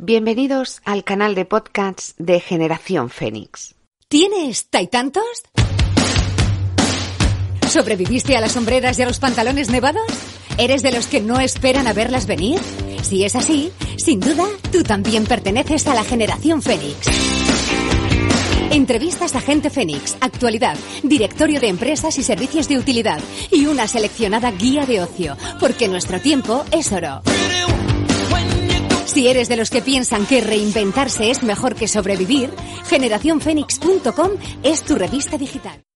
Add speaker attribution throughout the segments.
Speaker 1: Bienvenidos al canal de podcasts de Generación Fénix.
Speaker 2: ¿Tienes taitantos? ¿Sobreviviste a las sombreras y a los pantalones nevados? ¿Eres de los que no esperan a verlas venir? Si es así, sin duda, tú también perteneces a la Generación Fénix. Entrevistas a Gente Fénix, actualidad, directorio de empresas y servicios de utilidad y una seleccionada guía de ocio, porque nuestro tiempo es oro. Si eres de los que piensan que reinventarse es mejor que sobrevivir, generacionfenix.com es tu revista digital.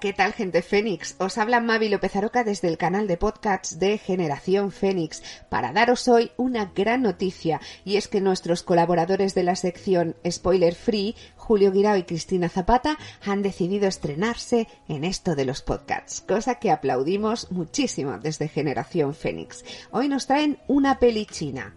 Speaker 1: ¿Qué tal gente Fénix? Os habla Mavi López Aroca desde el canal de podcasts de Generación Fénix para daros hoy una gran noticia y es que nuestros colaboradores de la sección Spoiler Free, Julio Guirao y Cristina Zapata, han decidido estrenarse en esto de los podcasts, cosa que aplaudimos muchísimo desde Generación Fénix. Hoy nos traen una peli china.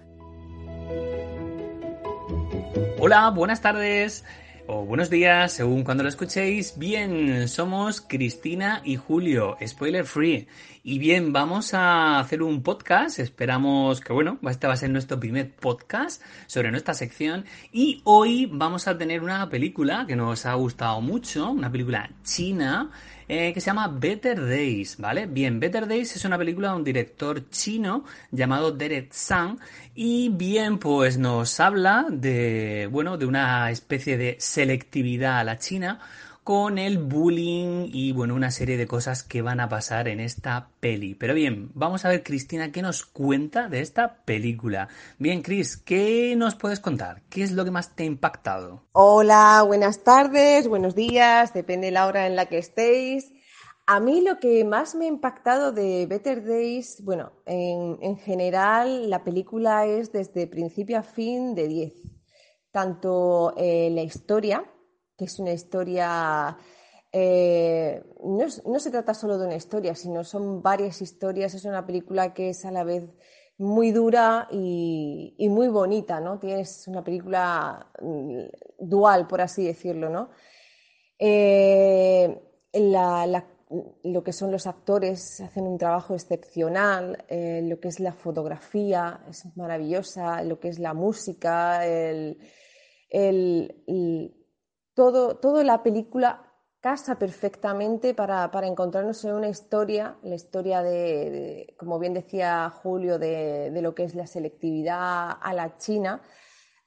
Speaker 3: Hola, buenas tardes o buenos días, según cuando lo escuchéis. Bien, somos Cristina y Julio, spoiler free. Y bien, vamos a hacer un podcast. Esperamos que, bueno, este va a ser nuestro primer podcast sobre nuestra sección. Y hoy vamos a tener una película que nos ha gustado mucho, una película china eh, que se llama Better Days, ¿vale? Bien, Better Days es una película de un director chino llamado Derek Sang y bien, pues nos habla de, bueno, de una especie de selectividad a la China con el bullying y bueno, una serie de cosas que van a pasar en esta peli. Pero bien, vamos a ver Cristina qué nos cuenta de esta película. Bien, Cris, ¿qué nos puedes contar? ¿Qué es lo que más te ha impactado?
Speaker 4: Hola, buenas tardes, buenos días, depende de la hora en la que estéis. A mí lo que más me ha impactado de Better Days, bueno, en, general la película es desde principio a fin de 10. Tanto eh, la historia, que es una historia, eh, no, se trata solo de una historia, sino son varias historias, es una película que es a la vez muy dura y, muy bonita, ¿no? Tienes una película mm, dual, por así decirlo, ¿no? Eh, lo que son los actores hacen un trabajo excepcional, eh, lo que es la fotografía es maravillosa, lo que es la música, el, todo, toda la película casa perfectamente para, encontrarnos en una historia, la historia de, como bien decía Julio, de, lo que es la selectividad a la China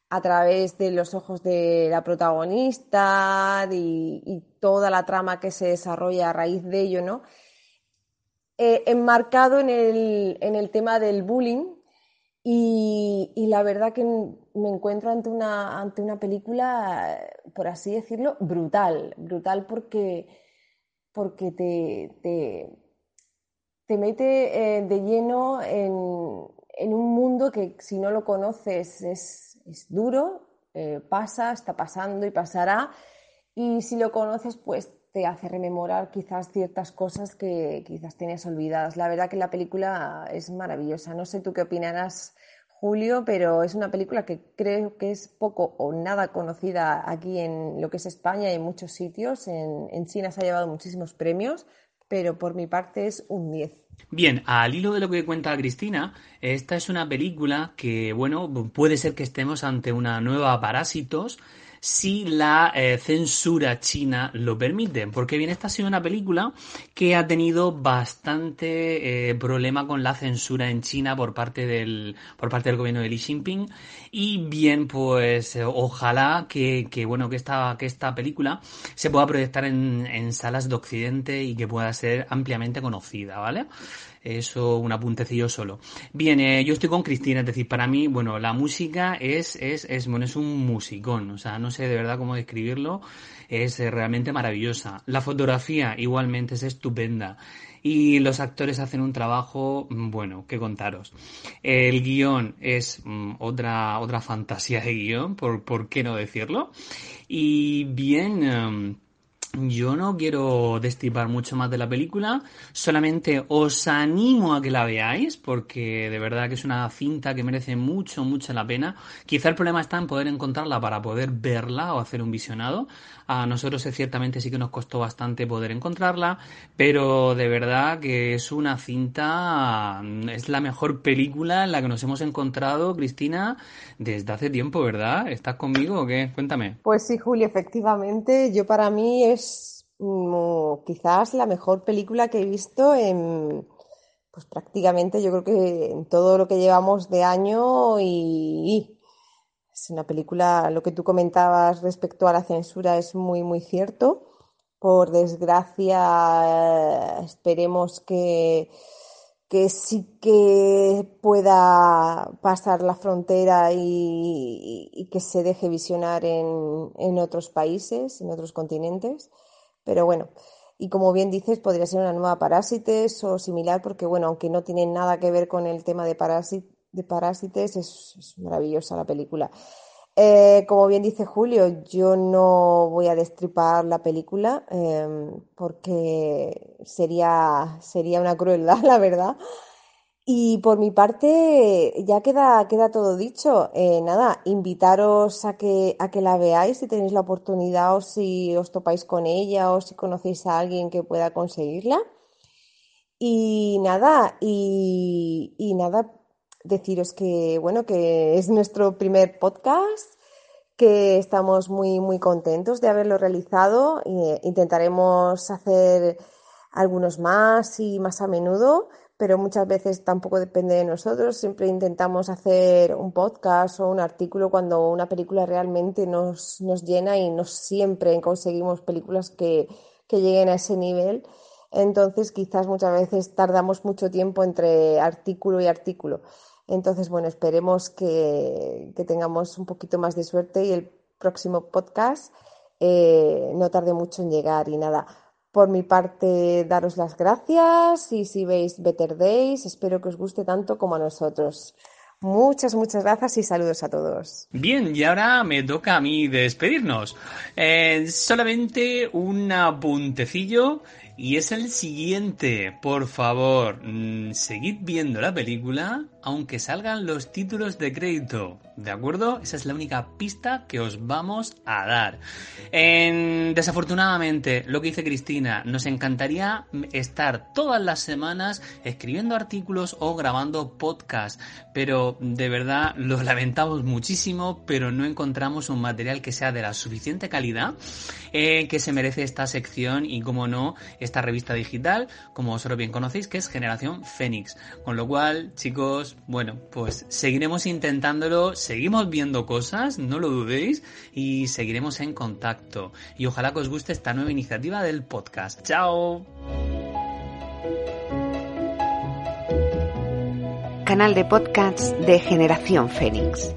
Speaker 4: a través de los ojos de la protagonista y, toda la trama que se desarrolla a raíz de ello, ¿no? Eh, enmarcado en el, en el tema del bullying, y, la verdad que me encuentro ante una, ante una película, por así decirlo, brutal. Brutal porque, porque te, te, mete eh, de lleno en, un mundo que si no lo conoces es, duro, eh, pasa, está pasando y pasará. Y si lo conoces, pues te hace rememorar quizás ciertas cosas que quizás tenías olvidadas. La verdad que la película es maravillosa. No sé tú qué opinarás, Julio, pero es una película que creo que es poco o nada conocida aquí en lo que es España y en muchos sitios. En, en China se ha llevado muchísimos premios, pero por mi parte es un 10.
Speaker 3: Bien, al hilo de lo que cuenta Cristina, esta es una película que, bueno, puede ser que estemos ante una nueva Parásitos, si la eh, censura china lo permite. Porque bien, esta ha sido una película que ha tenido bastante eh, problema con la censura en China por parte del, por parte del gobierno de Xi Jinping. Y bien, pues eh, ojalá que, que, bueno, que esta, que esta película se pueda proyectar en, en salas de Occidente y que pueda ser ampliamente conocida, ¿vale? Eso, un apuntecillo solo. Bien, eh, yo estoy con Cristina, es decir, para mí, bueno, la música es, es, es, bueno, es un musicón, o sea, no sé de verdad cómo describirlo, es eh, realmente maravillosa. La fotografía igualmente es estupenda y los actores hacen un trabajo, mm, bueno, que contaros. El guion es mm, otra, otra fantasía de guion, por, por qué no decirlo. Y bien, em, yo no quiero destipar mucho más de la película, solamente os animo a que la veáis porque de verdad que es una cinta que merece mucho, mucho la pena. Quizá el problema está en poder encontrarla para poder verla o hacer un visionado. A nosotros ciertamente sí que nos costó bastante poder encontrarla, pero de verdad que es una cinta, es la mejor película en la que nos hemos encontrado, Cristina, desde hace tiempo, ¿verdad? ¿Estás conmigo o qué? Cuéntame.
Speaker 4: Pues sí, Julio, efectivamente, yo para mí es Mm, quizás la mejor película que he visto en, pues prácticamente yo creo que en todo lo que llevamos de año y, es una película, lo que tú comentabas respecto a la censura es muy, muy cierto. Por desgracia, esperemos que, que sí que pueda pasar la frontera y, que se deje visionar en, en otros países, en otros continentes. Pero bueno, y como bien dices, podría ser una nueva Parásites o similar, porque bueno, aunque no tiene nada que ver con el tema de, de Parásites, es, maravillosa la película. Eh, como bien dice Julio, yo no voy a destripar la película em, porque sería, sería una crueldad, la verdad. Y por mi parte, ya queda, queda todo dicho. Eh, nada, invitaros a que, a que la veáis si tenéis la oportunidad o si os topáis con ella o si conocéis a alguien que pueda conseguirla. Y nada, y, y nada, deciros que, bueno, que es nuestro primer podcast, que estamos muy, muy contentos de haberlo realizado. E intentaremos hacer algunos más y más a menudo pero muchas veces tampoco depende de nosotros. Siempre intentamos hacer un podcast o un artículo cuando una película realmente nos, nos llena y no siempre conseguimos películas que, que lleguen a ese nivel. Entonces, quizás muchas veces tardamos mucho tiempo entre artículo y artículo. Entonces, bueno, esperemos que, que tengamos un poquito más de suerte y el próximo podcast eh, no tarde mucho en llegar y nada por mi parte, daros las gracias y si veis Better Days, espero que os guste tanto como a nosotros. Muchas, muchas gracias y saludos a todos.
Speaker 3: Bien, y ahora me toca a mí despedirnos. Eh, solamente un apuntecillo y es el siguiente. Por favor, mm, seguid viendo la película aunque salgan los títulos de crédito. ¿De acuerdo? Esa es la única pista que os vamos a dar. desafortunadamente, lo que dice Cristina, nos encantaría estar todas las semanas escribiendo artículos o grabando podcast, pero de verdad lo lamentamos muchísimo, pero no encontramos un material que sea de la suficiente calidad eh, que se merece esta sección y, como no, esta revista digital, como vosotros bien conocéis, que es Generación Fénix. Con lo cual, chicos, bueno, pues seguiremos intentándolo, seguimos viendo cosas, no lo dudéis, y seguiremos en contacto. Y ojalá que os guste esta nueva iniciativa del podcast. ¡Chao!
Speaker 1: Canal de podcasts de Generación Fénix.